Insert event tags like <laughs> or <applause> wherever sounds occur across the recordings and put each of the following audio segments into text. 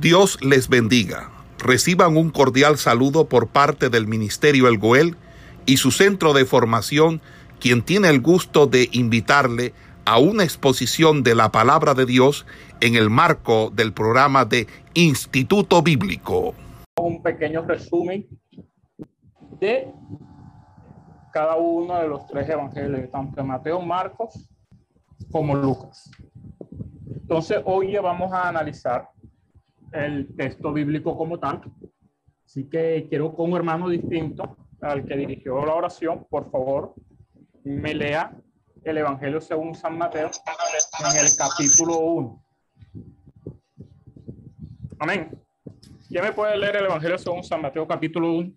Dios les bendiga. Reciban un cordial saludo por parte del Ministerio El Goel y su centro de formación, quien tiene el gusto de invitarle a una exposición de la palabra de Dios en el marco del programa de Instituto Bíblico. Un pequeño resumen de cada uno de los tres evangelios, tanto Mateo, Marcos como Lucas. Entonces, hoy vamos a analizar el texto bíblico como tal. Así que quiero con un hermano distinto al que dirigió la oración, por favor, me lea el Evangelio según San Mateo en el capítulo 1. Amén. ¿Quién me puede leer el Evangelio según San Mateo capítulo 1?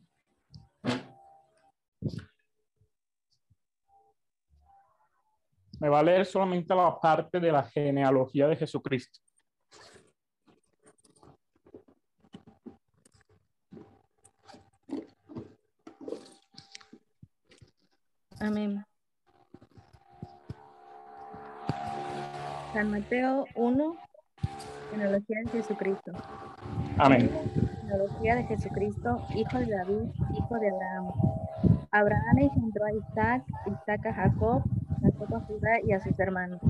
Me va a leer solamente la parte de la genealogía de Jesucristo. Amén. San Mateo 1, genealogía de Jesucristo. Amén. Genealogía de Jesucristo, hijo de David, hijo de Abraham. Abraham engendró a Isaac, Isaac a Jacob, Jacob a Judá y a sus hermanos.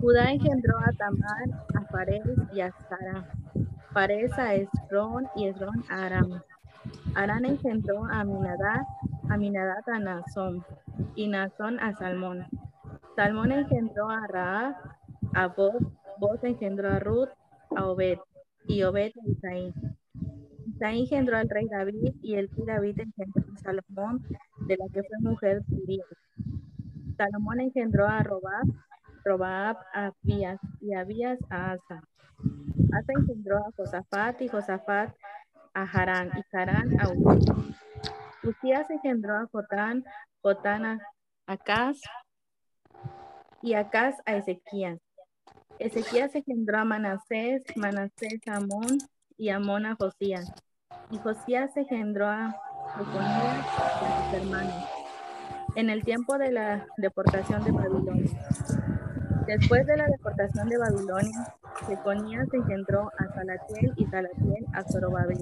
Judá engendró a Tamar, a Fares y a Sara. Fares a Esrón y Esrón a Aram. Aram engendró a Aminadab, Aminadab a Nazón y Nazón a Salmón. Salmón engendró a Raab, a Boz, Boz engendró a Ruth, a Obed y Obed a Isaí. Isaí engendró al rey David y el rey David engendró a Salomón, de la que fue mujer Urias. Salomón engendró a Robab, Robab a Abías y Abías a Asa. Asa engendró a Josafat y Josafat a Harán y Harán a Uzías. Uzías engendró a Jotán, Jotán a Acaz y Acaz a Ezequías. Ezequías engendró a Manasés, Manasés a Amón y Amón a Josías. Y Josías engendró a Jeconías y a sus hermanos en el tiempo de la deportación de Babilonia. Después de la deportación de Babilonia, Jeconías engendró a Salatiel y Salatiel a Zorobabel.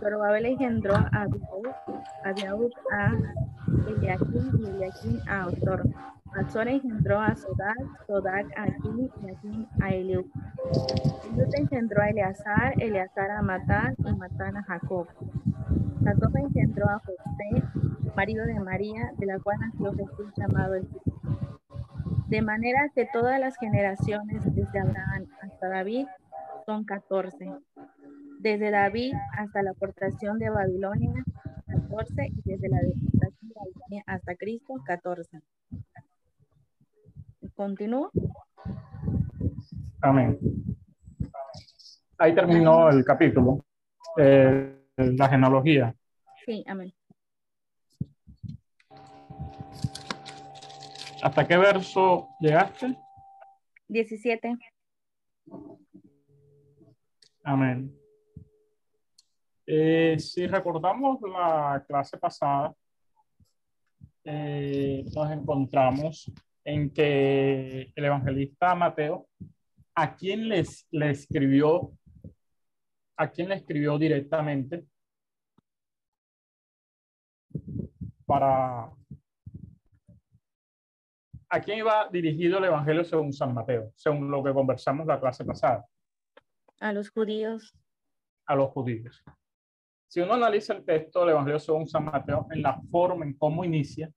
Zorobabel engendró a Abiud, Abiud a Eliakim y Eliakim a Osor. Azor engendró a Sodak, Sodak a Akim y Akim a Eliud. Eliud engendró a Eleazar, Eleazar a Matán y Matán a Jacob. Jacob engendró a José, marido de María, de la cual nació Jesús llamado el Cristo. De manera que todas las generaciones desde Abraham hasta David son 14. Desde David hasta la aportación de Babilonia, 14, y desde la deportación de Babilonia hasta Cristo, 14. ¿Continúo? Amén. Ahí terminó el capítulo, eh, la genealogía. Sí, amén. ¿Hasta qué verso llegaste? 17. Amén. Eh, si recordamos la clase pasada, eh, nos encontramos en que el evangelista Mateo, ¿a quién les, le escribió? ¿A quién le escribió directamente? Para ¿a quién iba dirigido el Evangelio según San Mateo, según lo que conversamos la clase pasada? A los judíos. A los judíos. Si uno analiza el texto del Evangelio según San Mateo, en la forma en cómo inicia,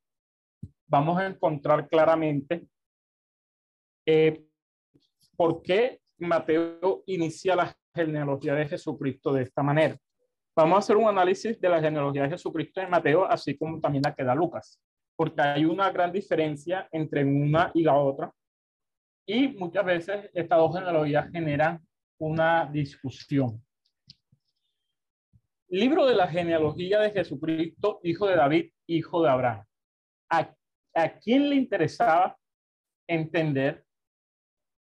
vamos a encontrar claramente eh, por qué Mateo inicia la genealogía de Jesucristo de esta manera. Vamos a hacer un análisis de la genealogía de Jesucristo en Mateo, así como también la que da Lucas porque hay una gran diferencia entre una y la otra. Y muchas veces estas dos genealogías generan una discusión. Libro de la genealogía de Jesucristo, hijo de David, hijo de Abraham. ¿A, a quién le interesaba entender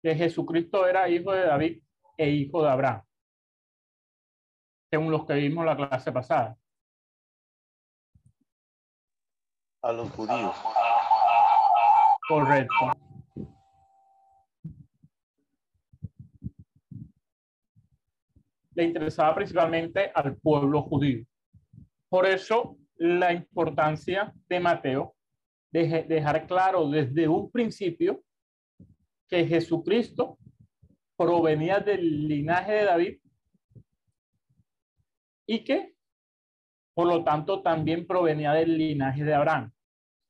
que Jesucristo era hijo de David e hijo de Abraham? Según los que vimos la clase pasada. A los judíos. Correcto. le interesaba principalmente al pueblo judío. Por eso la importancia de Mateo de dejar claro desde un principio que Jesucristo provenía del linaje de David y que por lo tanto también provenía del linaje de Abraham.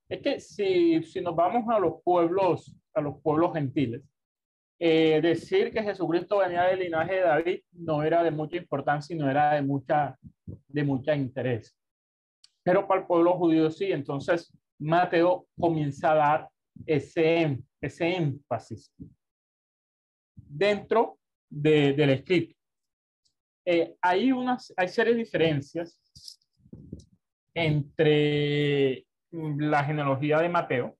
Es que si, si nos vamos a los pueblos, a los pueblos gentiles, eh, decir que Jesucristo venía del linaje de David no era de mucha importancia y no era de mucha, de mucha interés. Pero para el pueblo judío sí, entonces Mateo comienza a dar ese, ese énfasis dentro de, del escrito. Eh, hay, unas, hay serias diferencias entre la genealogía de Mateo.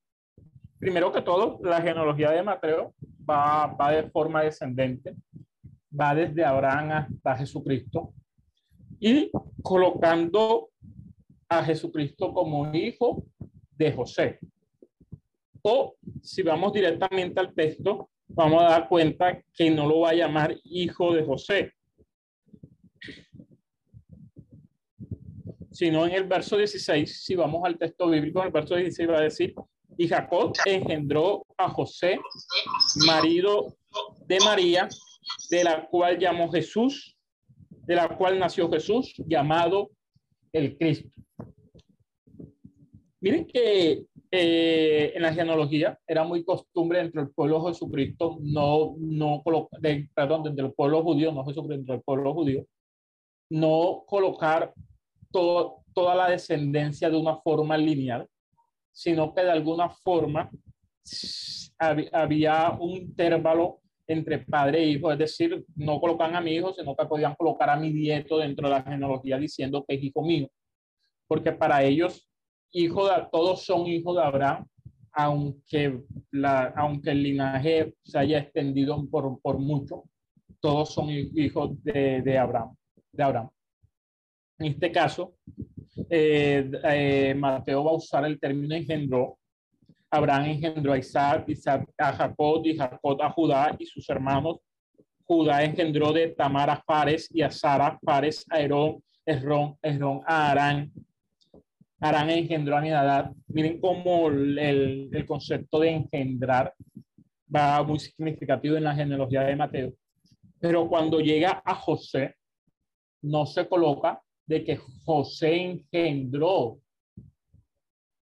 Primero que todo, la genealogía de Mateo va, de forma descendente, va desde Abraham hasta Jesucristo y colocando a Jesucristo como hijo de José. O si vamos directamente al texto, vamos a dar cuenta que no lo va a llamar hijo de José, sino en el verso 16, si vamos al texto bíblico, en el verso 16 va a decir, y Jacob engendró a José, marido de María, de la cual llamó Jesús, de la cual nació Jesús, llamado el Cristo. Miren que eh, en la genealogía era muy costumbre entre el pueblo Jesucristo, no, no de, perdón, dentro del pueblo judío, no Jesucristo, dentro del pueblo judío, no colocar toda la descendencia de una forma lineal, sino que de alguna forma había un intervalo entre padre e hijo, es decir, no colocan a mi hijo, sino que podían colocar a mi nieto dentro de la genealogía diciendo que es hijo mío, porque para ellos, hijo de, todos son hijos de Abraham, aunque, la, aunque el linaje se haya extendido por, por mucho, todos son hijos de, de Abraham, de Abraham. En este caso, eh, eh, Mateo va a usar el término engendró. Abraham engendró a Isaac, Isaac a Jacob y Jacob a Judá y sus hermanos. Judá engendró de Tamar a Fares y a Sara, Fares a Herón, Esrón, Esrón a Arán. Arán engendró a Minadad. Miren cómo el, el concepto de engendrar va muy significativo en la genealogía de Mateo. Pero cuando llega a José, no se coloca de que José engendró,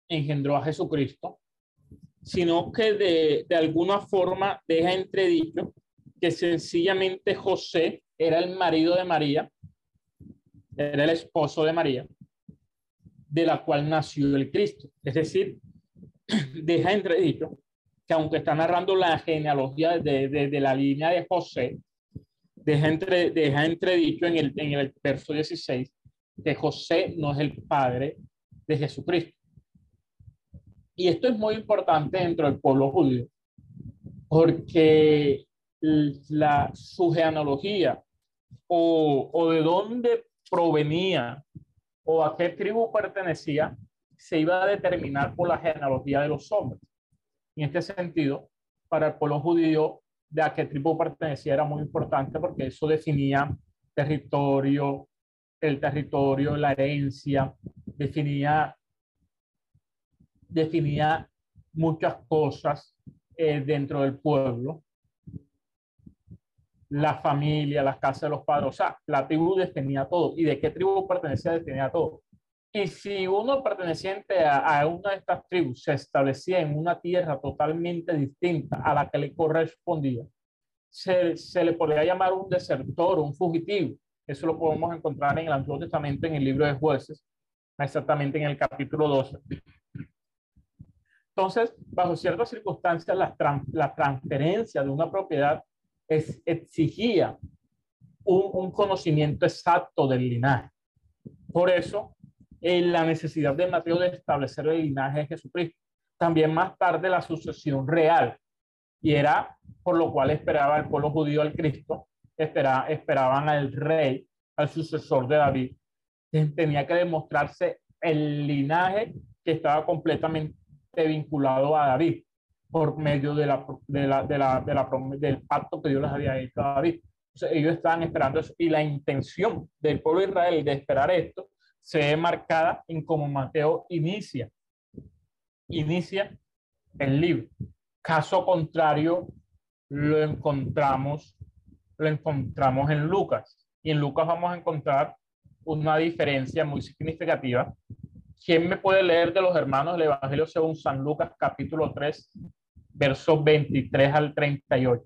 engendró a Jesucristo, sino que de, de alguna forma deja entredicho que sencillamente José era el marido de María, era el esposo de María, de la cual nació el Cristo. Es decir, <clears throat> deja entredicho que aunque está narrando la genealogía de, de, de la línea de José, deja, entre, deja entredicho en el, en el verso 16 que José no es el padre de Jesucristo. Y esto es muy importante dentro del pueblo judío, porque la, su genealogía o, o de dónde provenía o a qué tribu pertenecía se iba a determinar por la genealogía de los hombres. En este sentido, para el pueblo judío, de a qué tribu pertenecía era muy importante porque eso definía territorio, el territorio, la herencia, definía, definía muchas cosas eh, dentro del pueblo. La familia, las casas de los padres, o sea, la tribu definía todo. ¿Y de qué tribu pertenecía? Definía todo. Y si uno perteneciente a, a, una de estas tribus se establecía en una tierra totalmente distinta a la que le correspondía, se, se le podría llamar un desertor, un fugitivo. Eso lo podemos encontrar en el Antiguo Testamento, en el libro de jueces, exactamente en el capítulo 12. Entonces, bajo ciertas circunstancias, la, la transferencia de una propiedad es, exigía un, un, conocimiento exacto del linaje. Por eso, en la necesidad de Mateo de establecer el linaje de Jesucristo. También más tarde la sucesión real. Y era por lo cual esperaba el pueblo judío al Cristo espera, esperaban al rey, al sucesor de David. Tenía que demostrarse el linaje que estaba completamente vinculado a David por medio de la, de la, de la, de la, del pacto que Dios les había hecho a David. ellos estaban esperando eso y la intención del pueblo de Israel de esperar esto se ve marcada en cómo Mateo inicia, inicia el libro. Caso contrario, lo encontramos, lo encontramos en Lucas. Y en Lucas vamos a encontrar una diferencia muy significativa. ¿Quién me puede leer de los hermanos del Evangelio según San Lucas capítulo 3, versos 23 al 38?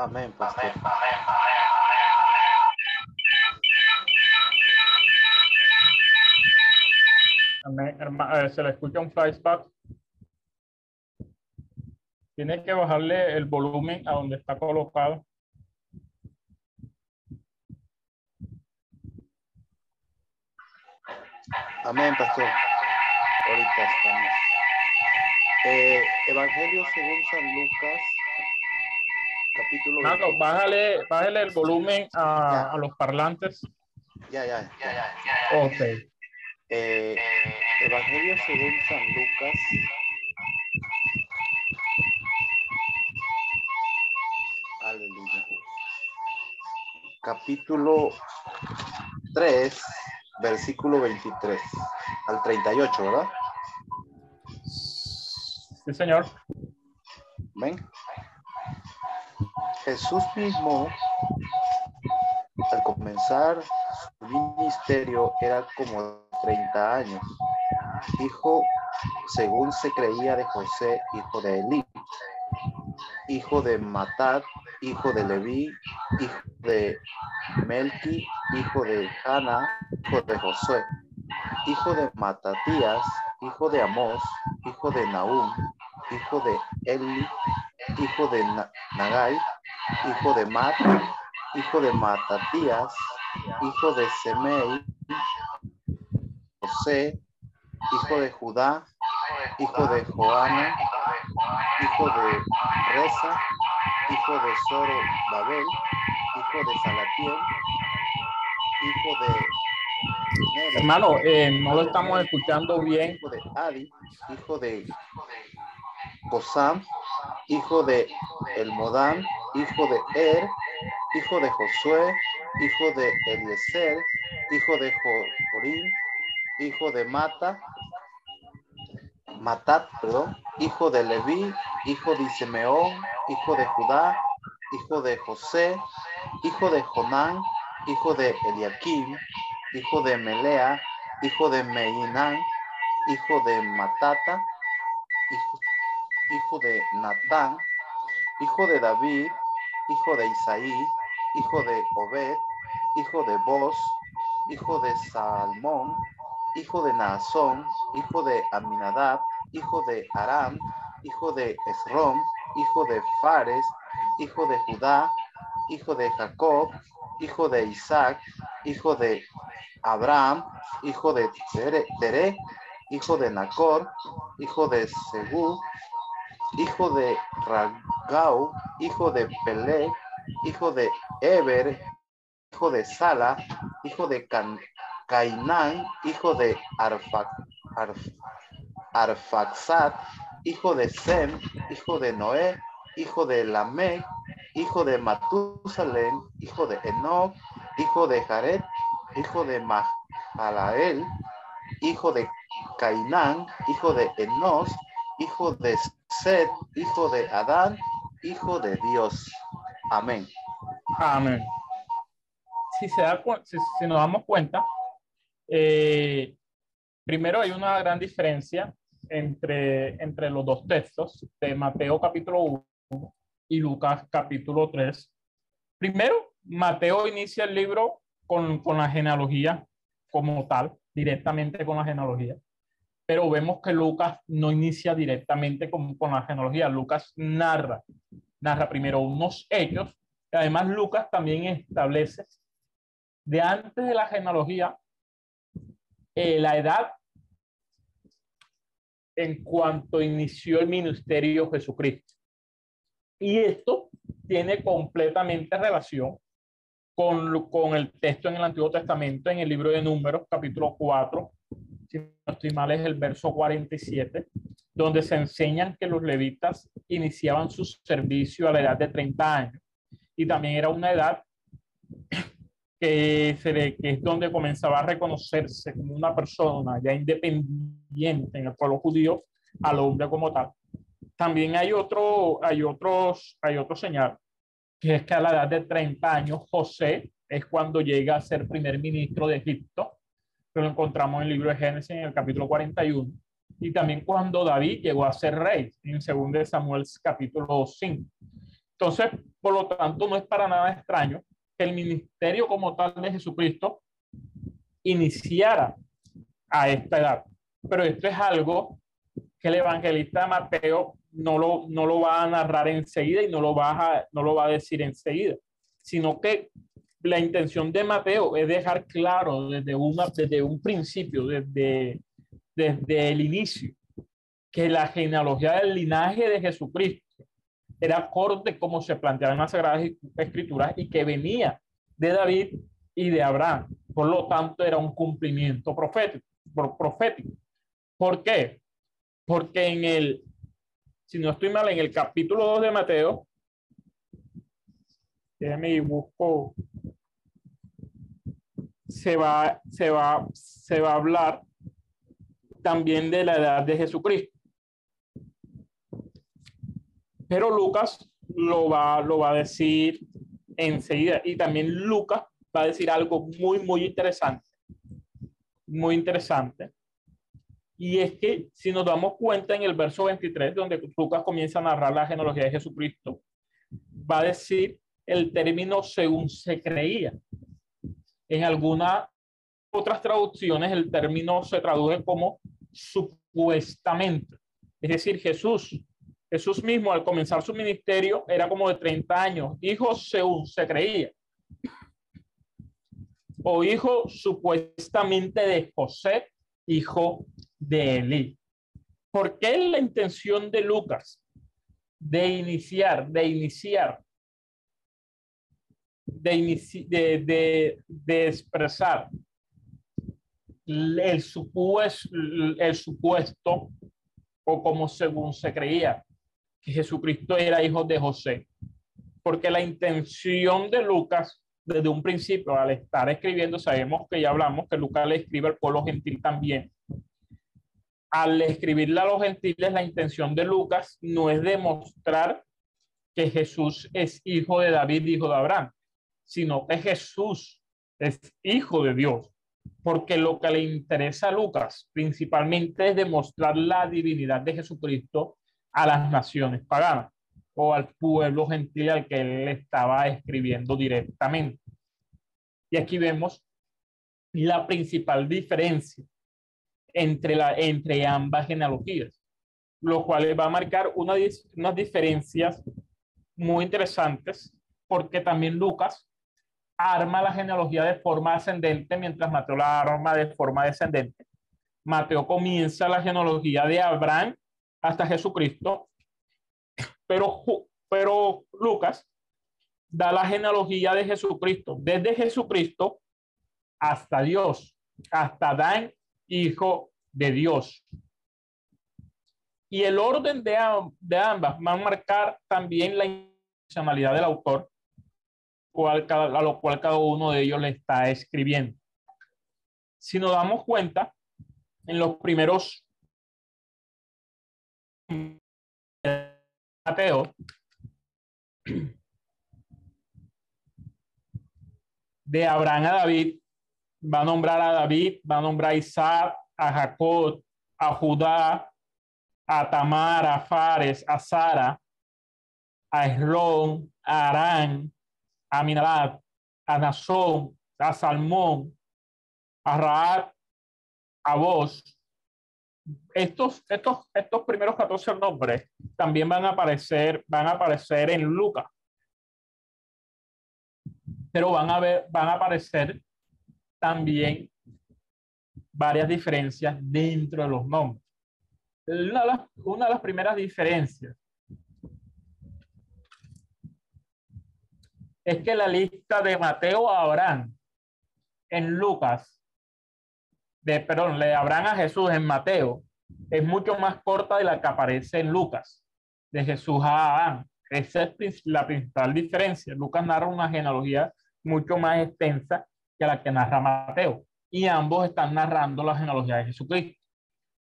Amén, pastor. Amén, hermano. Se le escucha un flashback. Tiene que bajarle el volumen a donde está colocado. Amén, pastor. Ahorita estamos. Eh, Evangelio según San Lucas, capítulo. Nando, bájale, bájale el volumen a, a los parlantes. Ya, ya, ya. Ok. Eh, Evangelio según San Lucas. Aleluya. Capítulo 3, versículo 23 al 38, ¿verdad? Sí, señor. Ven. Jesús mismo, al comenzar su ministerio, era como 30 años, hijo, según se creía, de José, hijo de Elí, hijo de Matat, hijo de Leví, hijo de Melqui, hijo de Hanna, hijo de Josué, hijo de Matatías, hijo de Amós, hijo de Naúm, hijo de Eli, hijo de Na- Nagai, hijo de Mat, hijo de Matatías, hijo de Semei, José, hijo de Judá, hijo de Joana, hijo de Reza, hijo de Zoro Babel, hijo de Salatiel, hijo de Hermano, eh, no lo estamos escuchando bien. hijo de Adi, hijo de Cosam, hijo de Elmodam, hijo de Er, hijo de Josué, hijo de Eliezer, hijo de Jo- Jorim, hijo de Mata, Matat, perdón, hijo de Leví, hijo de Simeón, hijo de Judá, hijo de José, hijo de Jonán, hijo de Eliakim, hijo de Melea, hijo de Meinán, hijo de Matata, hijo, hijo de Natán, hijo de David, hijo de Isaí, hijo de Obed, hijo de Boz, hijo de Salmón, hijo de Naasón, hijo de Aminadab, hijo de Aram, hijo de Esrom, hijo de Fares, hijo de Judá, hijo de Jacob, hijo de Isaac, hijo de Abraham, hijo de Tere, hijo de Nacor, hijo de Segú, hijo de Ragau, hijo de Pelé, hijo de Eber, hijo de Sala, hijo de Cainán, hijo de Arfa, Arf- Arfaxad, hijo de Sem, hijo de Noé, hijo de Lamec, hijo de Matusalem, hijo de Enoch, hijo de Jared, hijo de Mahalael, hijo de Cainán, hijo de Enos, hijo de Sed, hijo de Adán, hijo de Dios. Amén. Amén. Si, se da, si, si nos damos cuenta, eh, primero hay una gran diferencia entre, entre los dos textos de Mateo capítulo 1 y Lucas capítulo 3. Primero, Mateo inicia el libro con, con la genealogía como tal, directamente con la genealogía. Pero vemos que Lucas no inicia directamente con, con la genealogía. Lucas narra, narra primero unos hechos además Lucas también establece de antes de la genealogía eh, la edad en cuanto inició el ministerio Jesucristo. Y esto tiene completamente relación con, con el texto en el Antiguo Testamento, en el libro de Números, capítulo 4, si no estoy mal, es el verso 47, donde se enseñan que los levitas iniciaban su servicio a la edad de 30 años. Y también era una edad que, se que es donde comenzaba a reconocerse como una persona ya independiente en el pueblo judío al hombre como tal. También hay otro, hay otros, hay otro señal, que es que a la edad de 30 años José es cuando llega a ser primer ministro de Egipto, que lo encontramos en el libro de Génesis en el capítulo 41, y también cuando David llegó a ser rey, en 2 Samuel capítulo 5. Entonces, por lo tanto, no es para nada extraño que el ministerio como tal de Jesucristo iniciara a esta edad. Pero esto es algo que el evangelista Mateo no lo, no lo va a narrar enseguida y no lo, va a, no lo va a decir enseguida, sino que la intención de Mateo es dejar claro desde, una, desde un principio, desde, desde el inicio, que la genealogía del linaje de Jesucristo era acorde como se planteaba en las Sagradas Escrituras y que venía de David y de Abraham. Por lo tanto, era un cumplimiento profético. profético. ¿Por qué? Porque en el, si no estoy mal, en el capítulo 2 de Mateo, déjame y busco, se va, se va, se va a hablar también de la edad de Jesucristo. Pero Lucas lo va, lo va a decir enseguida. Y también Lucas va a decir algo muy, muy interesante. Muy interesante. Y es que si nos damos cuenta en el verso 23, donde Lucas comienza a narrar la genealogía de Jesucristo, va a decir el término según se creía. En algunas otras traducciones el término se traduce como supuestamente. Es decir, Jesús Jesús mismo al comenzar su ministerio era como de 30 años, hijo según se creía, o hijo supuestamente de José, hijo de Elí. ¿Por qué la intención de Lucas de iniciar, de iniciar, de, de, de, expresar el supuesto, el supuesto o como según se creía? que Jesucristo era hijo de José, porque la intención de Lucas, desde un principio, al estar escribiendo, sabemos que ya hablamos que Lucas le escribe al pueblo gentil también. Al escribirle a los gentiles, la intención de Lucas no es demostrar que Jesús es hijo de David, hijo de Abraham, sino que Jesús es hijo de Dios. Porque lo que le interesa a Lucas principalmente es demostrar la divinidad de Jesucristo a las naciones paganas o al pueblo gentil al que él estaba escribiendo directamente. Y aquí vemos la principal diferencia entre, la, entre ambas genealogías, lo cual va a marcar una, unas diferencias muy interesantes, porque también Lucas arma la genealogía de forma ascendente, mientras Mateo la arma de forma descendente. Mateo comienza la genealogía de Abraham hasta Jesucristo, pero, pero Lucas da la genealogía de Jesucristo, desde Jesucristo hasta Dios, hasta Dan, hijo de Dios. Y el orden de, de ambas va a marcar también la intencionalidad del autor, cual, a lo cual cada uno de ellos le está escribiendo. Si nos damos cuenta, en los primeros Mateo de Abraham a David, va a nombrar a David, va a nombrar a Isaac, a Jacob, a Judá, a Tamar, a Fares, a Sara, a Esrón, a Arán, a Minadab, a Nazón, a Salmón, a Raab, a Vos, estos, estos, estos primeros 14 nombres también van a aparecer, van a aparecer en Lucas. Pero van a ver, van a aparecer también varias diferencias dentro de los nombres. Una de las, una de las primeras diferencias es que la lista de Mateo a Abraham en Lucas, de, perdón, le Abraham a Jesús en Mateo, es mucho más corta de la que aparece en Lucas, de Jesús a Abraham. Esa es la principal diferencia. Lucas narra una genealogía mucho más extensa que la que narra Mateo. Y ambos están narrando la genealogía de Jesucristo.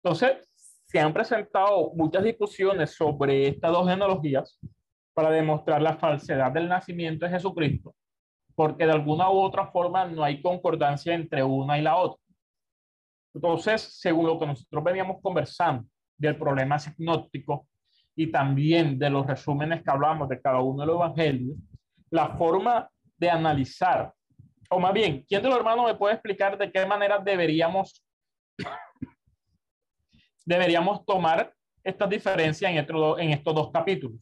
Entonces, se han presentado muchas discusiones sobre estas dos genealogías para demostrar la falsedad del nacimiento de Jesucristo, porque de alguna u otra forma no hay concordancia entre una y la otra. Entonces, según lo que nosotros veníamos conversando del problema sinóptico y también de los resúmenes que hablamos de cada uno de los evangelios, la forma de analizar, o más bien, ¿quién de los hermanos me puede explicar de qué manera deberíamos, <coughs> deberíamos tomar esta diferencia en en estos dos capítulos?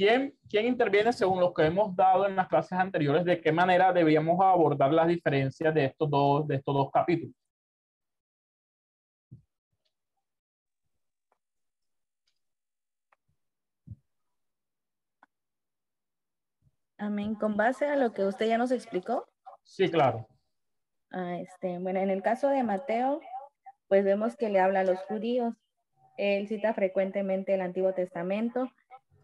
¿Quién, ¿Quién interviene según lo que hemos dado en las clases anteriores? ¿De qué manera deberíamos abordar las diferencias de estos dos, de estos dos capítulos? Amén. Con base a lo que usted ya nos explicó. Sí, claro. Ah, este, bueno, en el caso de Mateo, pues vemos que le habla a los judíos. Él cita frecuentemente el Antiguo Testamento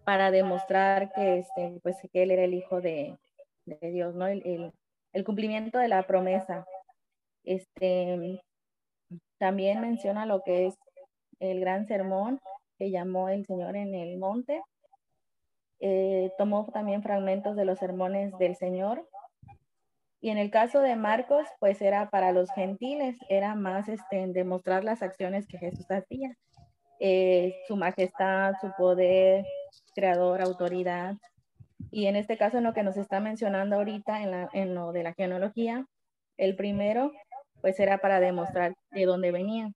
para demostrar que, este, pues, que él era el hijo de, Dios, ¿no? El, el, cumplimiento de la promesa. Este, también menciona lo que es el gran sermón que llamó el Señor en el monte. Eh, tomó también fragmentos de los sermones del Señor. Y en el caso de Marcos, pues era para los gentiles, era más este, demostrar las acciones que Jesús hacía. Eh, su majestad, su poder, creador, autoridad. Y en este caso, en lo que nos está mencionando ahorita, en, la, en lo de la genealogía, el primero, pues era para demostrar de dónde venía.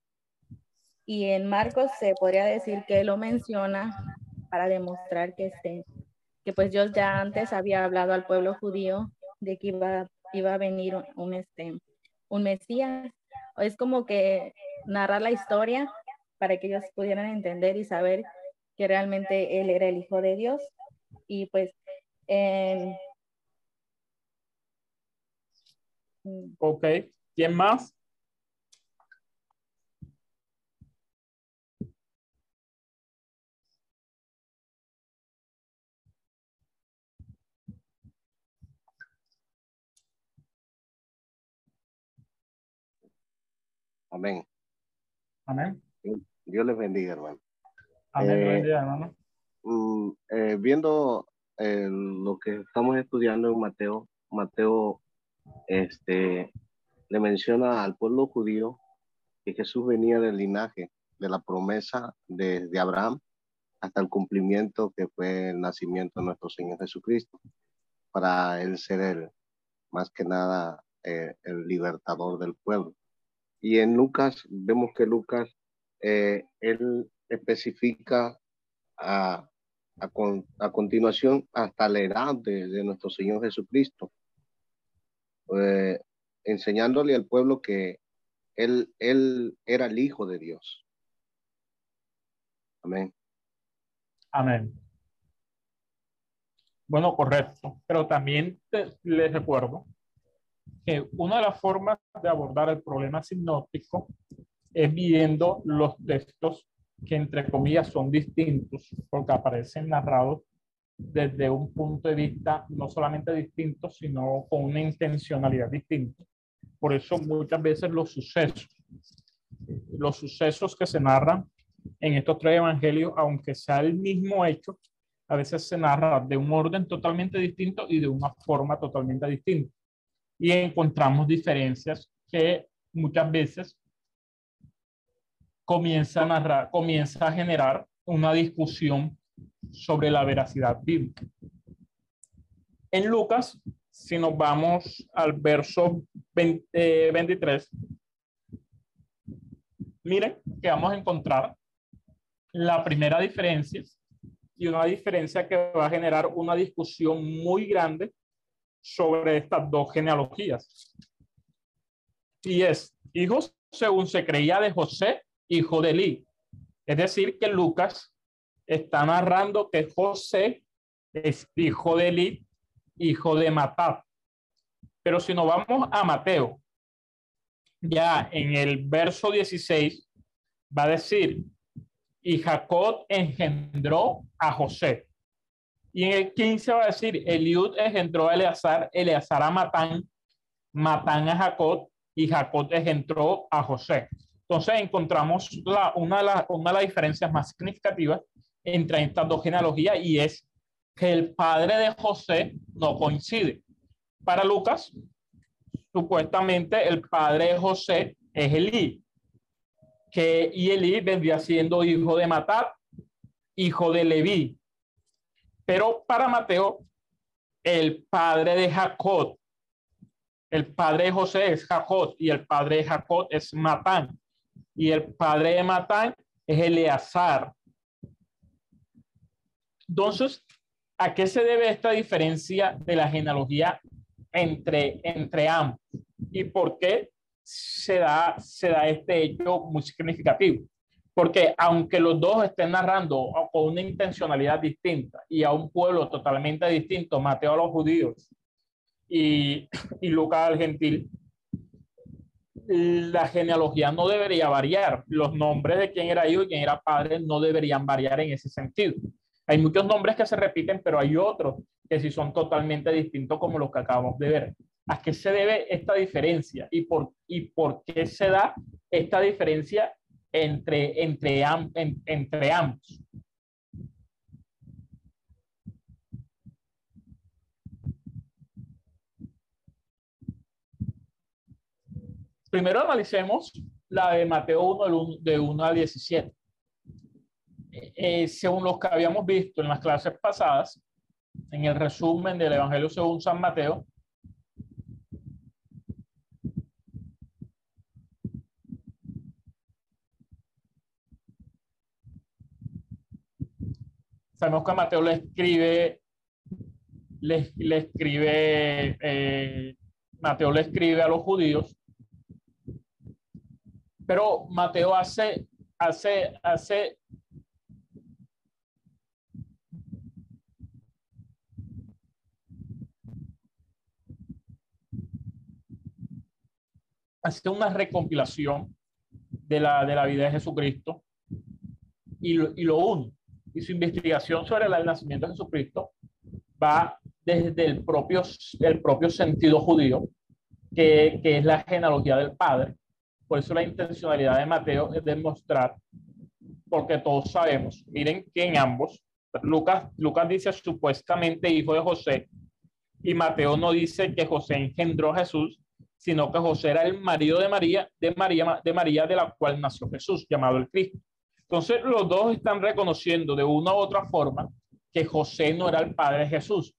Y en Marcos se podría decir que lo menciona para demostrar que, este, que pues Dios ya antes había hablado al pueblo judío de que iba, iba a venir un, un, este, un Mesías. Es como que narrar la historia para que ellos pudieran entender y saber que realmente él era el Hijo de Dios. Y pues... ok, ¿quién más? Amén. Amén. Dios les bendiga, hermano. Amén, eh, hermano. Mm, eh, viendo eh, lo que estamos estudiando en Mateo, Mateo este, le menciona al pueblo judío que Jesús venía del linaje, de la promesa de, de Abraham hasta el cumplimiento que fue el nacimiento de nuestro Señor Jesucristo, para él ser el, más que nada el libertador del pueblo. Y en Lucas, vemos que Lucas eh, él especifica a, a, continuación hasta la edad de, nuestro Señor Jesucristo, eh, enseñándole al pueblo que él, él era el Hijo de Dios. Amén. Amén. Bueno, correcto. Pero también les recuerdo que una de las formas de abordar el problema sinóptico es viendo los textos que entre comillas son distintos, porque aparecen narrados desde un punto de vista no solamente distinto, sino con una intencionalidad distinta. Por eso muchas veces los sucesos, los sucesos que se narran en estos tres evangelios, aunque sea el mismo hecho, a veces se narra de un orden totalmente distinto y de una forma totalmente distinta. Y encontramos diferencias que muchas veces comienza a narrar, comienza a generar una discusión sobre la veracidad bíblica. En Lucas, si nos vamos al verso 23, miren que vamos a encontrar la primera diferencia y una diferencia que va a generar una discusión muy grande sobre estas dos genealogías. Y es, hijos según se creía de José hijo de Eli. Es decir, que Lucas está narrando que José es hijo de Eli, hijo de Matá. Pero si nos vamos a Mateo, ya en el verso 16 va a decir, y Jacob engendró a José. Y en el 15 va a decir, Eliud engendró a Eleazar, Eleazar a Matán, Matán a Jacob, y Jacob engendró a José. Entonces encontramos la, una, de la, una de las diferencias más significativas entre estas dos genealogías y es que el padre de José no coincide. Para Lucas, supuestamente el padre de José es Elí, que y Elí vendría siendo hijo de Matat, hijo de Leví. Pero para Mateo, el padre de Jacob, el padre de José es Jacob y el padre de Jacob es Matán. Y el padre de Matán es Eleazar. Entonces, ¿a qué se debe esta diferencia de la genealogía entre, entre ambos? ¿Y por qué se da, se da este hecho muy significativo? Porque aunque los dos estén narrando con una intencionalidad distinta y a un pueblo totalmente distinto, Mateo a los judíos y, y Lucas al gentil, la genealogía no debería variar. Los nombres de quién era hijo y quién era padre no deberían variar en ese sentido. Hay muchos nombres que se repiten, pero hay otros que sí son totalmente distintos como los que acabamos de ver. ¿A qué se debe esta diferencia y por, y por qué se da esta diferencia entre, entre ambos? Primero analicemos la de Mateo 1, de 1 a 17. Eh, según los que habíamos visto en las clases pasadas, en el resumen del Evangelio según San Mateo, sabemos que Mateo le escribe, le, escribe, eh, Mateo le escribe a los judíos pero Mateo hace, hace, hace hace una recompilación de la, de la vida de Jesucristo y lo, y lo une. Y su investigación sobre el nacimiento de Jesucristo va desde el propio, el propio sentido judío, que, que es la genealogía del Padre, por eso la intencionalidad de Mateo es demostrar, porque todos sabemos, miren que en ambos, Lucas, Lucas dice supuestamente hijo de José, y Mateo no dice que José engendró a Jesús, sino que José era el marido de María, de María, de María, de la cual nació Jesús, llamado el Cristo. Entonces, los dos están reconociendo de una u otra forma que José no era el padre de Jesús,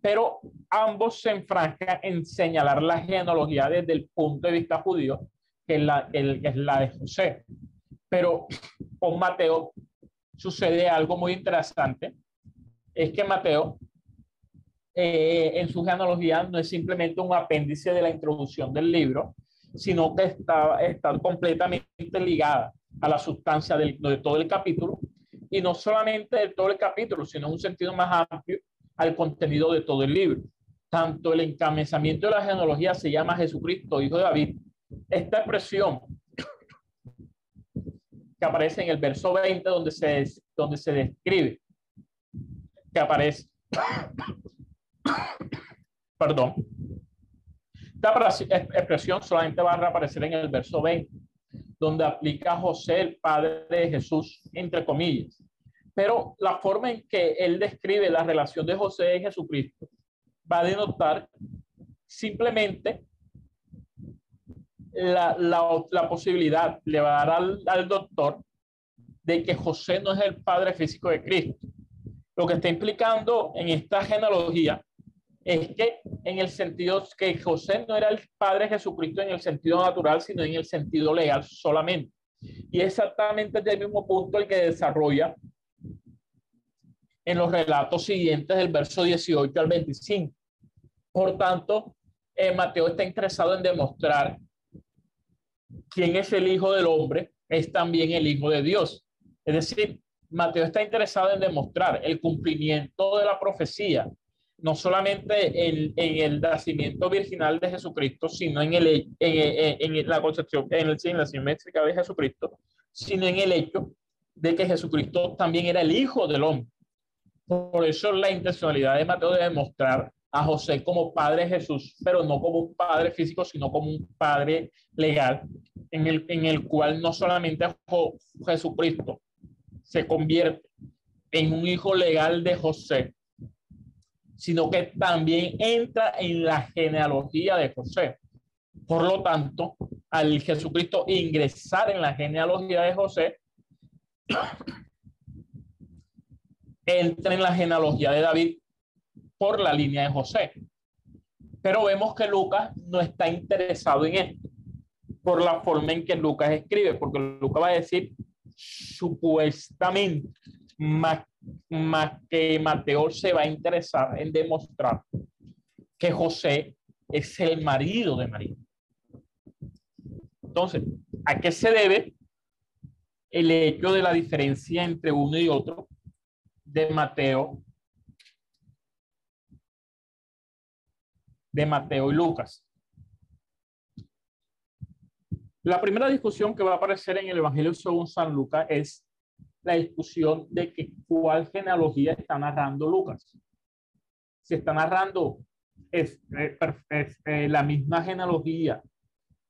pero ambos se enfrancan en señalar la genealogía desde el punto de vista judío, que es la, de José. Pero con Mateo sucede algo muy interesante, es que Mateo eh, en su genealogía no es simplemente un apéndice de la introducción del libro, sino que está, está completamente ligada a la sustancia de todo el capítulo y no solamente de todo el capítulo, sino en un sentido más amplio al contenido de todo el libro. Tanto el encabezamiento de la genealogía se llama Jesucristo, hijo de David, esta expresión que aparece en el verso 20 donde se, donde se describe que aparece, <coughs> perdón, esta expresión solamente va a reaparecer en el verso 20, donde aplica José, el padre de Jesús, entre comillas. Pero la forma en que él describe la relación de José y Jesucristo va a denotar simplemente la, posibilidad, le va a dar al, doctor de que José no es el padre físico de Cristo. Lo que está implicando en esta genealogía es que en el sentido que José no era el padre de Jesucristo en el sentido natural, sino en el sentido legal solamente. Y exactamente es el mismo punto el que desarrolla en los relatos siguientes del verso 18 al 25. Por tanto, eh, Mateo está interesado en demostrar quién es el Hijo del Hombre, es también el Hijo de Dios. Es decir, Mateo está interesado en demostrar el cumplimiento de la profecía, no solamente en, el nacimiento virginal de Jesucristo, sino en, el, en, la concepción, en, el, en la simétrica de Jesucristo, sino en el hecho de que Jesucristo también era el Hijo del Hombre. Por eso la intencionalidad de Mateo de demostrar a José como padre Jesús, pero no como un padre físico, sino como un padre legal, en el, en el cual no solamente Jesucristo se convierte en un hijo legal de José, sino que también entra en la genealogía de José. Por lo tanto, al Jesucristo ingresar en la genealogía de José, <clears throat> entra en la genealogía de David por la línea de José. Pero vemos que Lucas no está interesado en esto por la forma en que Lucas escribe, porque Lucas va a decir supuestamente más, que Mateo se va a interesar en demostrar que José es el marido de María. Entonces, ¿a qué se debe el hecho de la diferencia entre uno y otro de Mateo de Mateo y Lucas. La primera discusión que va a aparecer en el Evangelio según San Lucas es la discusión de que cuál genealogía está narrando Lucas. Si está narrando es, eh, eh, la misma genealogía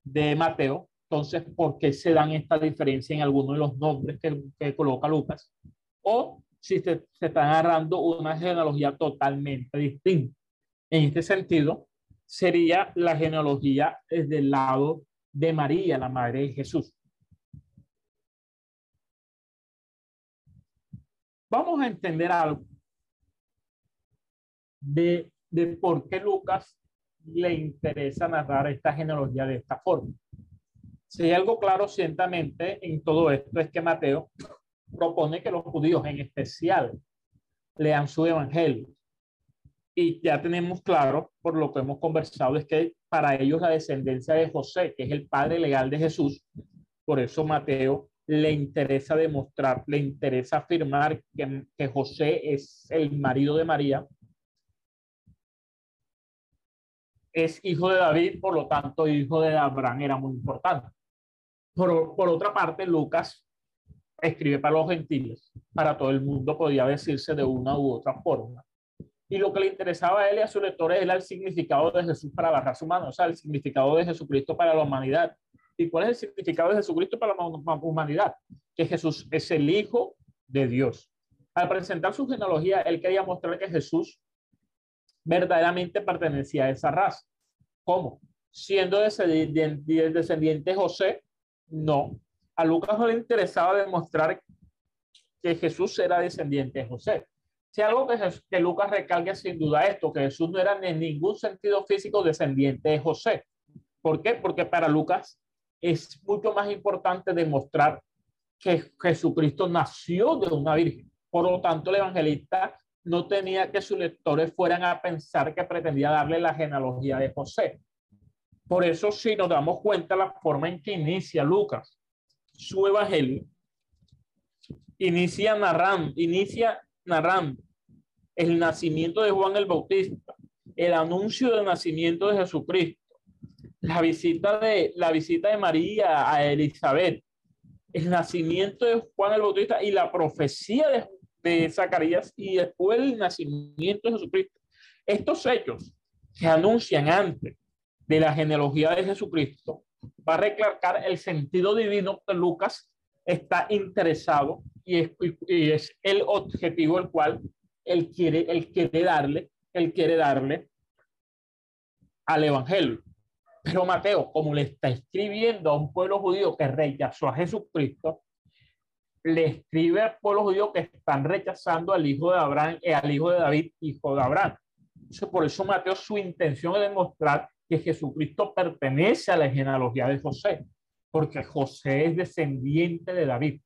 de Mateo, entonces, ¿por qué se dan esta diferencia en algunos de los nombres que, que coloca Lucas? O si se, se está narrando una genealogía totalmente distinta. En este sentido, sería la genealogía desde el lado de María, la madre de Jesús. Vamos a entender algo de, de por qué Lucas le interesa narrar esta genealogía de esta forma. Si hay algo claro ciertamente en todo esto es que Mateo propone que los judíos en especial lean su evangelio y ya tenemos claro, por lo que hemos conversado, es que para ellos la descendencia de José, que es el padre legal de Jesús, por eso Mateo le interesa demostrar, le interesa afirmar que, que José es el marido de María, es hijo de David, por lo tanto, hijo de Abraham era muy importante. Por, por otra parte, Lucas escribe para los gentiles, para todo el mundo podía decirse de una u otra forma y lo que le interesaba a él y a sus lectores era el significado de Jesús para la raza humana, o sea, el significado de Jesucristo para la humanidad. ¿Y cuál es el significado de Jesucristo para la humanidad? Que Jesús es el Hijo de Dios. Al presentar su genealogía, él quería mostrar que Jesús verdaderamente pertenecía a esa raza. ¿Cómo? Siendo descendiente, descendiente José, no. A Lucas no le interesaba demostrar que Jesús era descendiente de José. Si algo que, que Lucas recalca sin duda esto, que Jesús no era en ningún sentido físico descendiente de José. ¿Por qué? Porque para Lucas es mucho más importante demostrar que Jesucristo nació de una virgen. Por lo tanto, el evangelista no tenía que sus lectores fueran a pensar que pretendía darle la genealogía de José. Por eso, si nos damos cuenta la forma en que inicia Lucas su evangelio, inicia narrando, inicia narrando. El nacimiento de Juan el Bautista, el anuncio del nacimiento de Jesucristo, la visita de, la visita de María a Elizabeth, el nacimiento de Juan el Bautista y la profecía de, de Zacarías y después el nacimiento de Jesucristo. Estos hechos que anuncian antes de la genealogía de Jesucristo. Va a recalcar el sentido divino. Que Lucas está interesado y es, el objetivo el cual él quiere, él quiere darle, él quiere darle al evangelio. Pero Mateo, como le está escribiendo a un pueblo judío que rechazó a Jesucristo, le escribe al pueblo judío que están rechazando al hijo de Abraham, y eh, al hijo de David, hijo de Abraham. por eso Mateo su intención es demostrar que Jesucristo pertenece a la genealogía de José, porque José es descendiente de David.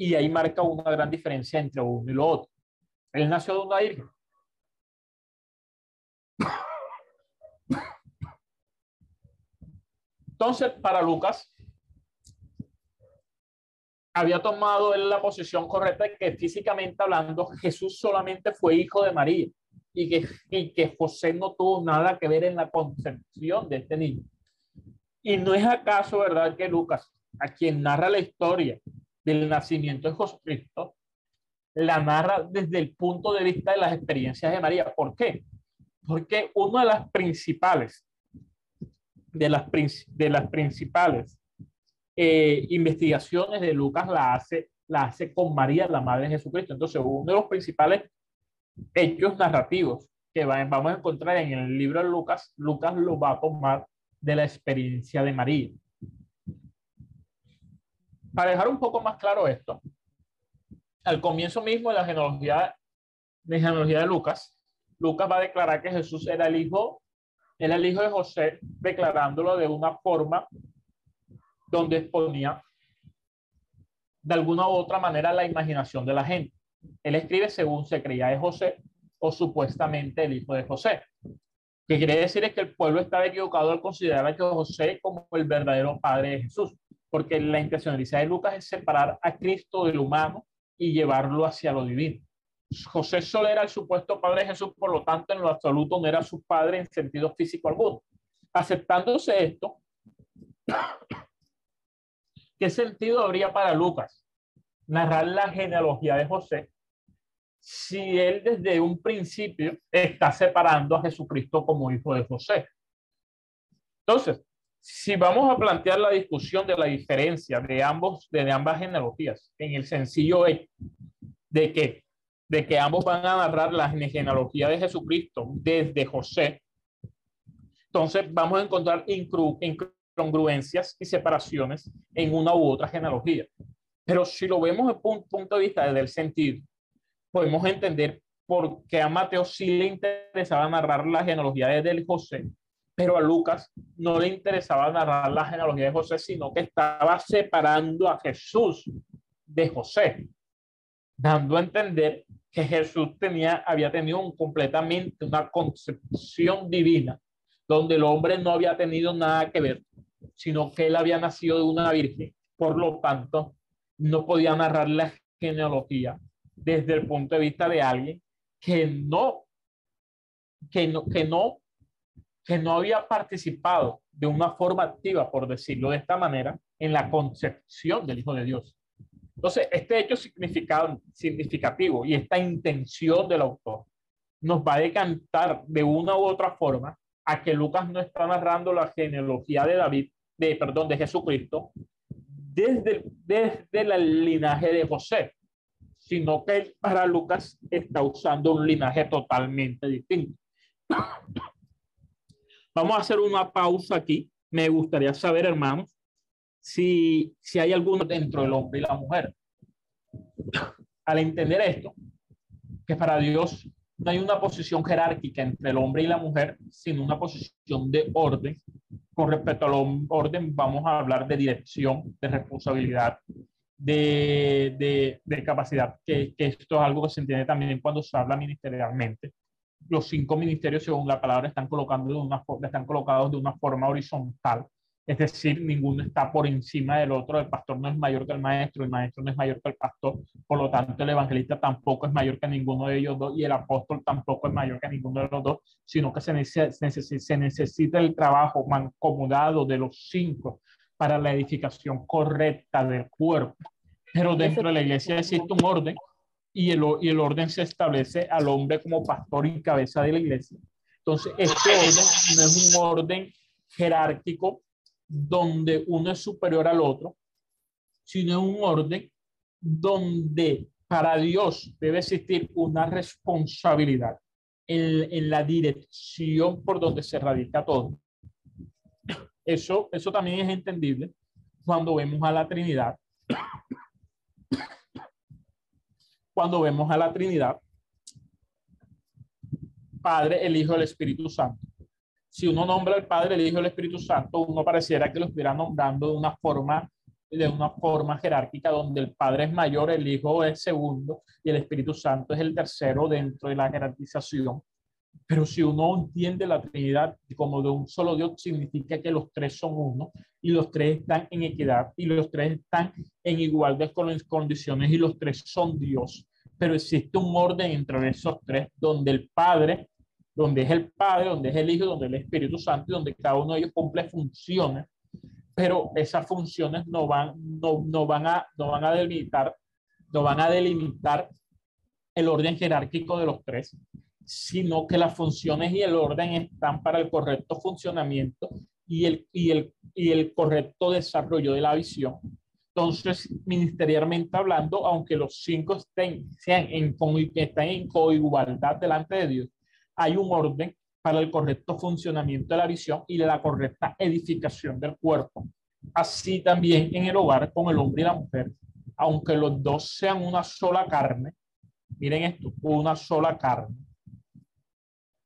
Y ahí marca una gran diferencia entre uno y lo otro. Él nació de una virgen. Entonces, para Lucas, había tomado en la posición correcta de que físicamente hablando, Jesús solamente fue hijo de María y que, y que José no tuvo nada que ver en la concepción de este niño. Y no es acaso verdad que Lucas, a quien narra la historia del nacimiento de Jesucristo, la narra desde el punto de vista de las experiencias de María. ¿Por qué? Porque una de las principales, de las, principales eh, investigaciones de Lucas la hace, la hace con María, la madre de Jesucristo. Entonces, uno de los principales hechos narrativos que vamos a encontrar en el libro de Lucas, Lucas lo va a tomar de la experiencia de María. Para dejar un poco más claro esto, al comienzo mismo de la genealogía de, genealogía de Lucas, Lucas va a declarar que Jesús era el hijo, era el hijo de José, declarándolo de una forma donde exponía de alguna u otra manera la imaginación de la gente. Él escribe según se creía de José o supuestamente el hijo de José. Que quiere decir es que el pueblo estaba equivocado al considerar a José como el verdadero padre de Jesús, porque la intencionalidad de Lucas es separar a Cristo del humano y llevarlo hacia lo divino. José solo era el supuesto padre de Jesús, por lo tanto, en lo absoluto no era su padre en sentido físico alguno. Aceptándose esto, <coughs> ¿qué sentido habría para Lucas narrar la genealogía de José si él desde un principio está separando a Jesucristo como hijo de José. Entonces, si vamos a plantear la discusión de la diferencia de ambos de ambas genealogías en el sencillo hecho de que de que ambos van a narrar la genealogía de Jesucristo desde José, entonces vamos a encontrar incongruencias y separaciones en una u otra genealogía. Pero si lo vemos desde un punto de vista del sentido, podemos entender por qué a Mateo sí le interesaba narrar la genealogía de José, pero a Lucas no le interesaba narrar la genealogía de José, sino que estaba separando a Jesús de José, dando a entender que Jesús tenía, había tenido un, completamente una concepción divina, donde el hombre no había tenido nada que ver, sino que él había nacido de una virgen. Por lo tanto, no podía narrar la genealogía desde el punto de vista de alguien que no, que no, que no, que no había participado de una forma activa, por decirlo de esta manera, en la concepción del Hijo de Dios. Entonces, este hecho significativo y esta intención del autor nos va a decantar de una u otra forma a que Lucas no está narrando la genealogía de David, de, perdón, de Jesucristo, desde, desde el linaje de José, sino que para Lucas está usando un linaje totalmente distinto. Vamos a hacer una pausa aquí. Me gustaría saber, hermanos, si, si hay alguno dentro del hombre y la mujer. Al entender esto, que para Dios no hay una posición jerárquica entre el hombre y la mujer, sino una posición de orden. Con respecto al orden, vamos a hablar de dirección, de responsabilidad, de, de, capacidad, que, que, esto es algo que se entiende también cuando se habla ministerialmente. Los cinco ministerios, según la palabra, están, colocando de una, están colocados de una forma horizontal, es decir, ninguno está por encima del otro, el pastor no es mayor que el maestro, el maestro no es mayor que el pastor, por lo tanto el evangelista tampoco es mayor que ninguno de ellos dos y el apóstol tampoco es mayor que ninguno de los dos, sino que se, necesita, se necesita el trabajo mancomunado de los cinco para la edificación correcta del cuerpo. Pero dentro de la iglesia existe un orden y el, y el orden se establece al hombre como pastor y cabeza de la iglesia. Entonces, este orden no es un orden jerárquico donde uno es superior al otro, sino un orden donde para Dios debe existir una responsabilidad en, en la dirección por donde se radica todo. Eso, eso también es entendible cuando vemos a la Trinidad. Cuando vemos a la Trinidad, Padre, el Hijo el Espíritu Santo. Si uno nombra al Padre, el Hijo el Espíritu Santo, uno pareciera que lo estuviera nombrando de una forma de una forma jerárquica donde el Padre es mayor, el Hijo es segundo y el Espíritu Santo es el tercero dentro de la jerarquización. Pero si uno entiende la Trinidad como de un solo Dios, significa que los tres son uno y los tres están en equidad y los tres están en igualdad con las condiciones y los tres son Dios. Pero existe un orden entre esos tres donde el Padre, donde es el Padre, donde es el Hijo, donde el Espíritu Santo y donde cada uno de ellos cumple funciones pero esas funciones no van, no, no van, a, no van a delimitar, no van a delimitar el orden jerárquico de los tres, sino que las funciones y el orden están para el correcto funcionamiento y el, y el, y el correcto desarrollo de la visión. Entonces, ministerialmente hablando, aunque los cinco estén, en, en coigualdad delante de Dios, hay un orden para el correcto funcionamiento de la visión y la correcta edificación del cuerpo. Así también en el hogar con el hombre y la mujer, aunque los dos sean una sola carne, miren esto, una sola carne.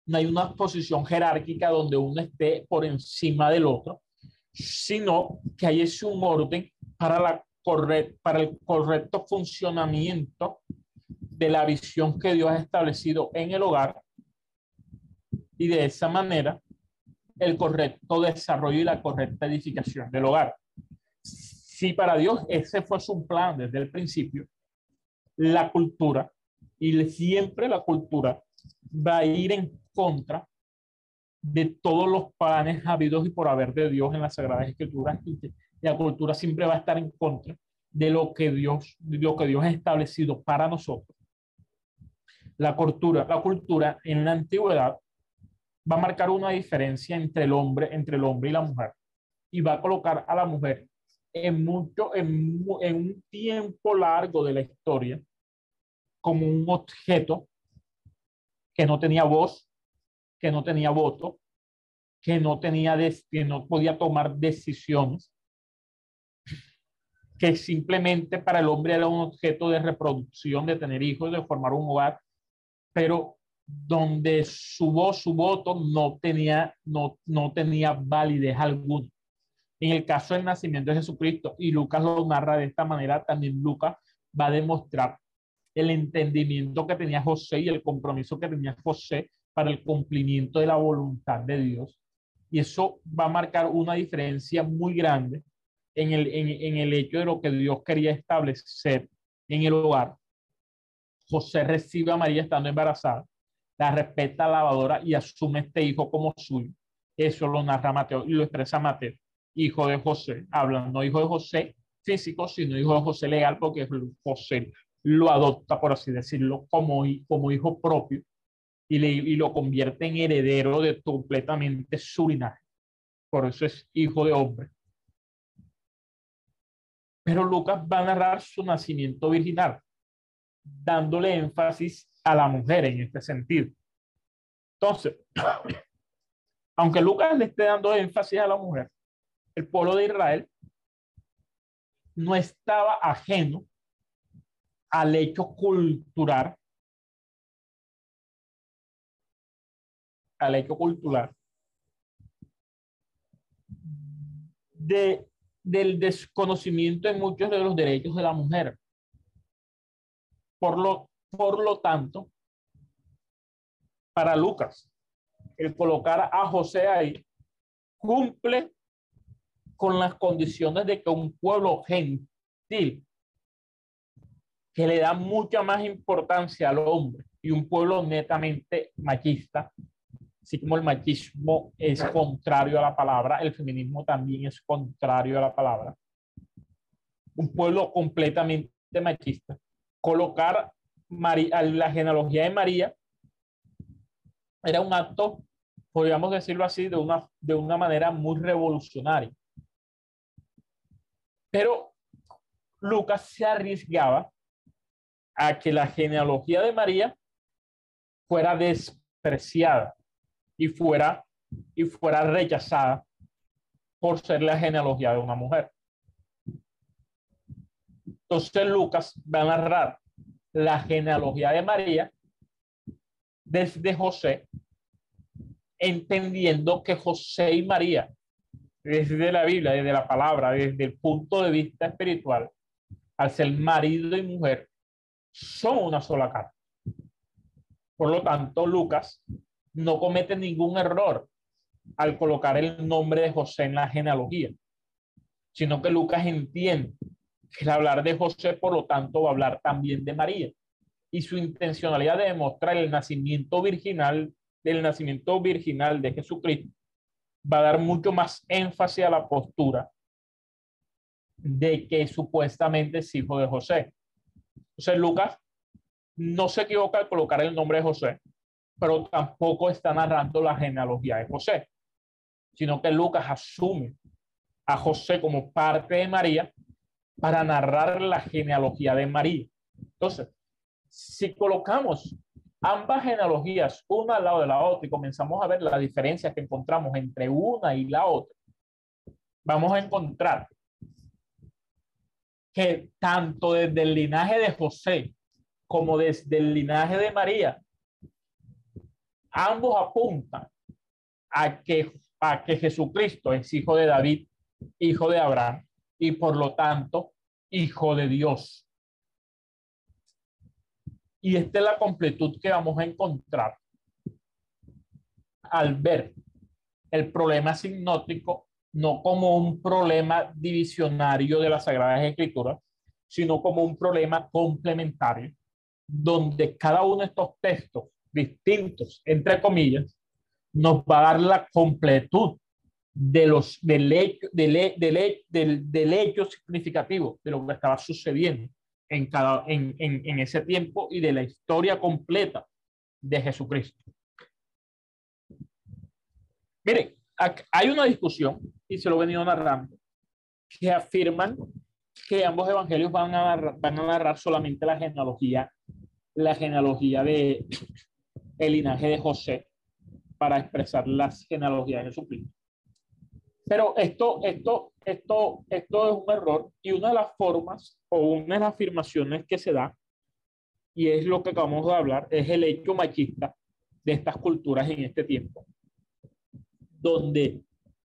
No hay una posición jerárquica donde uno esté por encima del otro, sino que hay ese un orden para, la para el correcto funcionamiento de la visión que Dios ha establecido en el hogar y de esa manera el correcto desarrollo y la correcta edificación del hogar. Si para Dios ese fue su plan desde el principio, la cultura, y siempre la cultura va a ir en contra de todos los planes habidos y por haber de Dios en las Sagradas Escrituras y la cultura siempre va a estar en contra de lo que Dios, lo que Dios ha establecido para nosotros. La cultura, la cultura en la antigüedad va a marcar una diferencia entre el hombre, entre el hombre y la mujer y va a colocar a la mujer en mucho, en un tiempo largo de la historia como un objeto que no tenía voz, que no tenía voto, que no tenía, que no podía tomar decisiones, que simplemente para el hombre era un objeto de reproducción, de tener hijos, de formar un hogar, pero donde su voz, su voto no tenía, no, no tenía validez alguna. En el caso del nacimiento de Jesucristo, y Lucas lo narra de esta manera, también Lucas va a demostrar el entendimiento que tenía José y el compromiso que tenía José para el cumplimiento de la voluntad de Dios. Y eso va a marcar una diferencia muy grande en el, en, en el hecho de lo que Dios quería establecer en el hogar. José recibe a María estando embarazada la respeta la lavadora y asume este hijo como suyo. Eso lo narra Mateo y lo expresa Mateo, hijo de José. Hablan, no hijo de José físico, sino hijo de José legal, porque José lo adopta, por así decirlo, como, como hijo propio y, lo convierte en heredero de completamente su linaje. Por eso es hijo de hombre. Pero Lucas va a narrar su nacimiento virginal, dándole énfasis a la mujer en este sentido. Entonces, <coughs> aunque Lucas le esté dando énfasis a la mujer, el pueblo de Israel no estaba ajeno al hecho cultural, al hecho cultural de, del desconocimiento de muchos de los derechos de la mujer. Por lo por lo tanto, para Lucas, el colocar a José ahí cumple con las condiciones de que un pueblo gentil que le da mucha más importancia al hombre y un pueblo netamente machista, así como el machismo es contrario a la palabra, el feminismo también es contrario a la palabra. Un pueblo completamente machista. Colocar María, la genealogía de María era un acto, podríamos decirlo así, de una, de una manera muy revolucionaria. Pero Lucas se arriesgaba a que la genealogía de María fuera despreciada y fuera, y fuera rechazada por ser la genealogía de una mujer. Entonces Lucas va a narrar la genealogía de María desde José entendiendo que José y María, desde la Biblia, desde la palabra, desde el punto de vista espiritual, al ser marido y mujer, son una sola carne. Por lo tanto, Lucas no comete ningún error al colocar el nombre de José en la genealogía, sino que Lucas entiende que al hablar de José, por lo tanto, va a hablar también de María. Y su intencionalidad de demostrar el nacimiento virginal, del nacimiento virginal de Jesucristo, va a dar mucho más énfasis a la postura de que supuestamente es hijo de José. Entonces, Lucas no se equivoca al colocar el nombre de José, pero tampoco está narrando la genealogía de José, sino que Lucas asume a José como parte de María para narrar la genealogía de María. Entonces, si colocamos ambas genealogías una al lado de la otra y comenzamos a ver las diferencias que encontramos entre una y la otra, vamos a encontrar que tanto desde el linaje de José como desde el linaje de María, ambos apuntan a que, a que Jesucristo es hijo de David, hijo de Abraham y por lo tanto hijo de Dios. Y esta es la completud que vamos a encontrar al ver el problema signótico no como un problema divisionario de las Sagradas Escrituras, sino como un problema complementario, donde cada uno de estos textos distintos, entre comillas, nos va a dar la completud de los, del, hecho, del, del, del, hecho significativo de lo que estaba sucediendo en, cada, en, en, en ese tiempo y de la historia completa de Jesucristo. Miren, hay una discusión, y se lo he venido narrando, que afirman que ambos evangelios van a, narrar, van a narrar solamente la genealogía, la genealogía de el linaje de José para expresar las genealogías de Jesucristo. Pero esto, esto, esto, esto es un error y una de las formas o una de las afirmaciones que se da, y es lo que acabamos de hablar, es el hecho machista de estas culturas en este tiempo, donde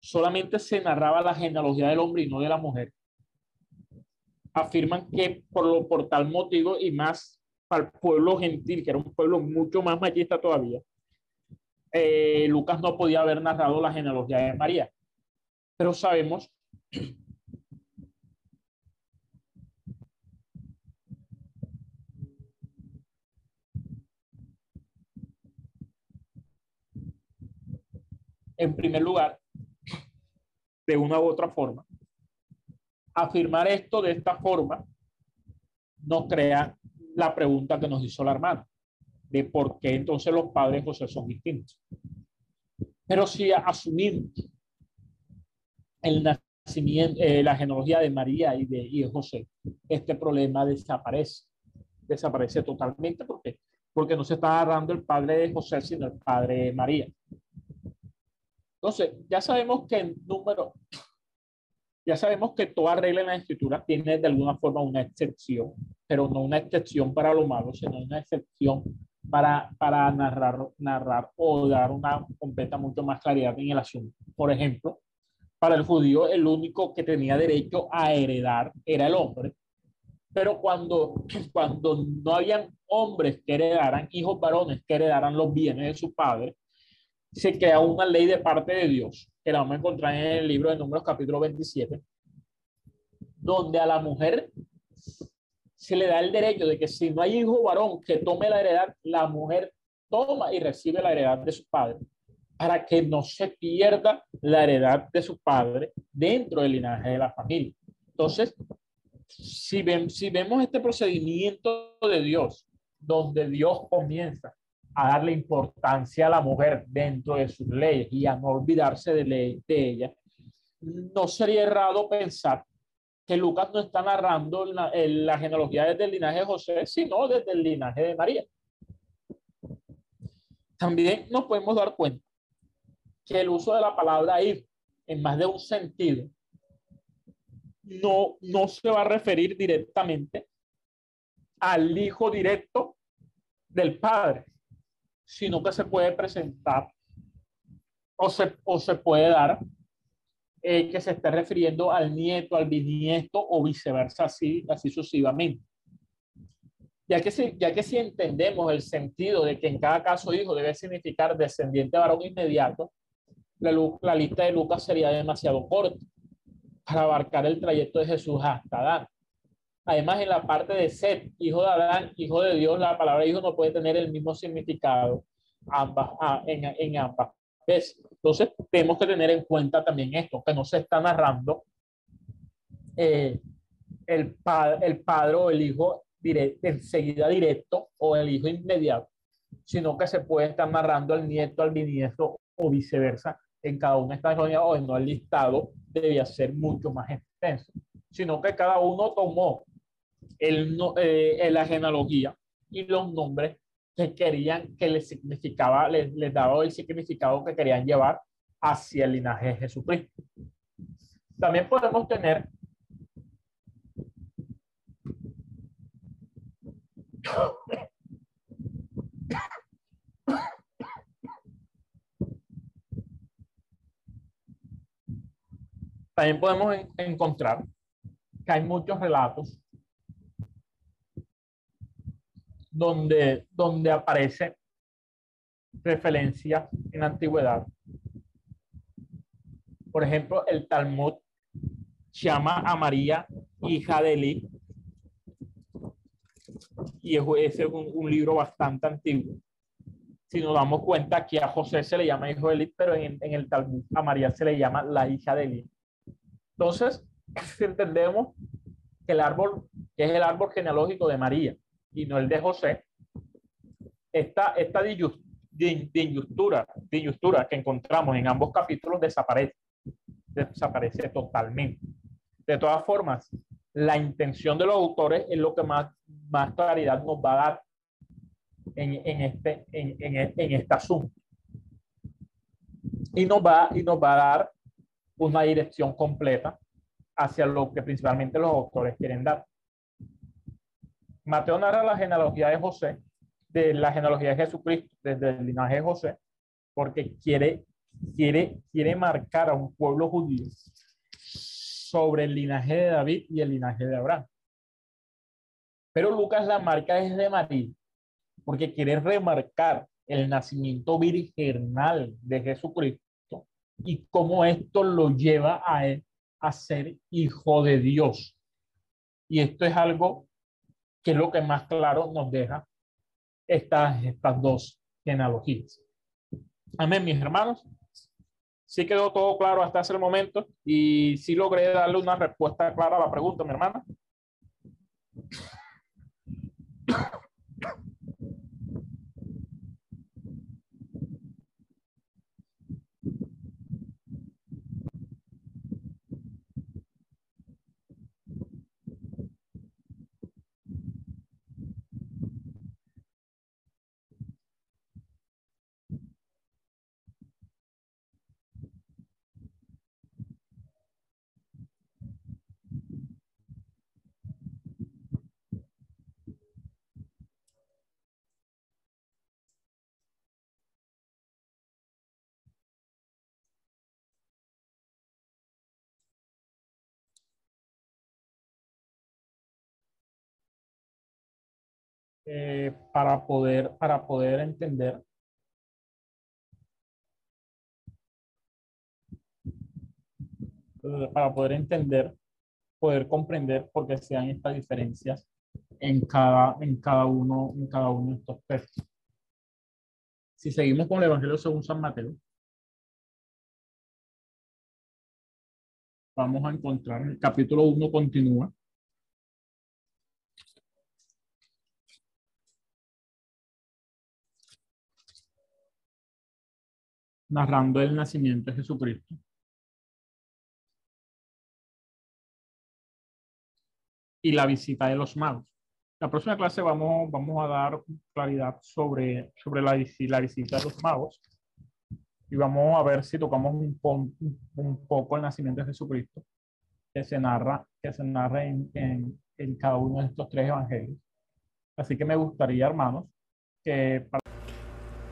solamente se narraba la genealogía del hombre y no de la mujer. Afirman que por, lo, por tal motivo y más para el pueblo gentil, que era un pueblo mucho más machista todavía, eh, Lucas no podía haber narrado la genealogía de María. Pero sabemos en primer lugar, de una u otra forma, afirmar esto de esta forma nos crea la pregunta que nos hizo la hermana, de por qué entonces los padres José son distintos. Pero si asumimos el nacimiento, eh, la genealogía de María y de, y de José, este problema desaparece, desaparece totalmente porque, porque no se está agarrando el padre de José, sino el padre de María. Entonces, ya sabemos que el número, ya sabemos que toda regla en la escritura tiene de alguna forma una excepción, pero no una excepción para lo malo, sino una excepción para, para narrar, narrar o dar una completa mucho más claridad en el asunto. Por ejemplo, para el judío el único que tenía derecho a heredar era el hombre. Pero cuando, cuando no habían hombres que heredaran, hijos varones que heredaran los bienes de su padre, se crea una ley de parte de Dios, que la vamos a encontrar en el libro de Números capítulo 27, donde a la mujer se le da el derecho de que si no hay hijo varón que tome la heredad, la mujer toma y recibe la heredad de su padre para que no se pierda la heredad de su padre dentro del linaje de la familia. Entonces, si, ven, si vemos este procedimiento de Dios, donde Dios comienza a darle importancia a la mujer dentro de sus leyes y a no olvidarse de, ley, de ella, no sería errado pensar que Lucas no está narrando la, la genealogía desde el linaje de José, sino desde el linaje de María. También nos podemos dar cuenta que el uso de la palabra ir en más de un sentido no, no se va a referir directamente al hijo directo del padre, sino que se puede presentar o se, o se puede dar eh, que se esté refiriendo al nieto, al bisnieto o viceversa, así, así sucesivamente. Ya que, si, ya que si entendemos el sentido de que en cada caso hijo debe significar descendiente varón inmediato, la, la lista de Lucas sería demasiado corta para abarcar el trayecto de Jesús hasta Adán. Además, en la parte de Seth, hijo de Adán, hijo de Dios, la palabra hijo no puede tener el mismo significado ambas, en, en ambas entonces, tenemos que tener en cuenta también esto, que no se está narrando eh, el, el padre o el hijo directo, enseguida directo o el hijo inmediato, sino que se puede estar narrando el nieto al bisnieto o viceversa en cada una de estas o no el listado debía ser mucho más extenso, sino que cada uno tomó el, eh, la genealogía y los nombres que querían, que les significaba, les, les daba el significado que querían llevar hacia el linaje de Jesucristo. También podemos tener también podemos encontrar que hay muchos relatos donde, donde aparece referencia en antigüedad. Por ejemplo, el Talmud llama a María hija de Eli. Y es un, libro bastante antiguo. Si nos damos cuenta, que a José se le llama hijo de Eli, pero en, en el Talmud a María se le llama la hija de Eli. Entonces, <laughs> entendemos que el árbol, es el árbol genealógico de María, y no el de José, esta, esta disyuntura, que encontramos en ambos capítulos desaparece, desaparece totalmente. De todas formas, la intención de los autores es lo que más, más claridad nos va a dar en, en este, en, en, en este asunto. Y nos, va, y nos va a dar una dirección completa hacia lo que principalmente los autores quieren dar. Mateo narra la genealogía de José, de la genealogía de Jesucristo, desde el linaje de José, porque quiere, quiere, quiere marcar a un pueblo judío sobre el linaje de David y el linaje de Abraham. Pero Lucas la marca es de María, porque quiere remarcar el nacimiento virginal de Jesucristo y cómo esto lo lleva a él a ser hijo de Dios. Y esto es algo que es lo que más claro nos deja estas, estas dos genealogías. Amén, mis hermanos. Sí quedó todo claro hasta ese momento y sí logré darle una respuesta clara a la pregunta, mi hermana. Eh, para, poder, para poder entender para poder entender, poder comprender por qué se dan estas diferencias en cada, en cada, uno, en cada uno de estos textos. Si seguimos con el Evangelio según San Mateo, vamos a encontrar, el capítulo 1 continúa narrando el nacimiento de Jesucristo. Y la visita de los magos. La próxima clase vamos, vamos a dar claridad sobre, sobre la, la visita de los magos. Y vamos a ver si tocamos un, poco el nacimiento de Jesucristo, que se narra, que se narra en, en, en cada uno de estos tres evangelios. Así que me gustaría, hermanos, que...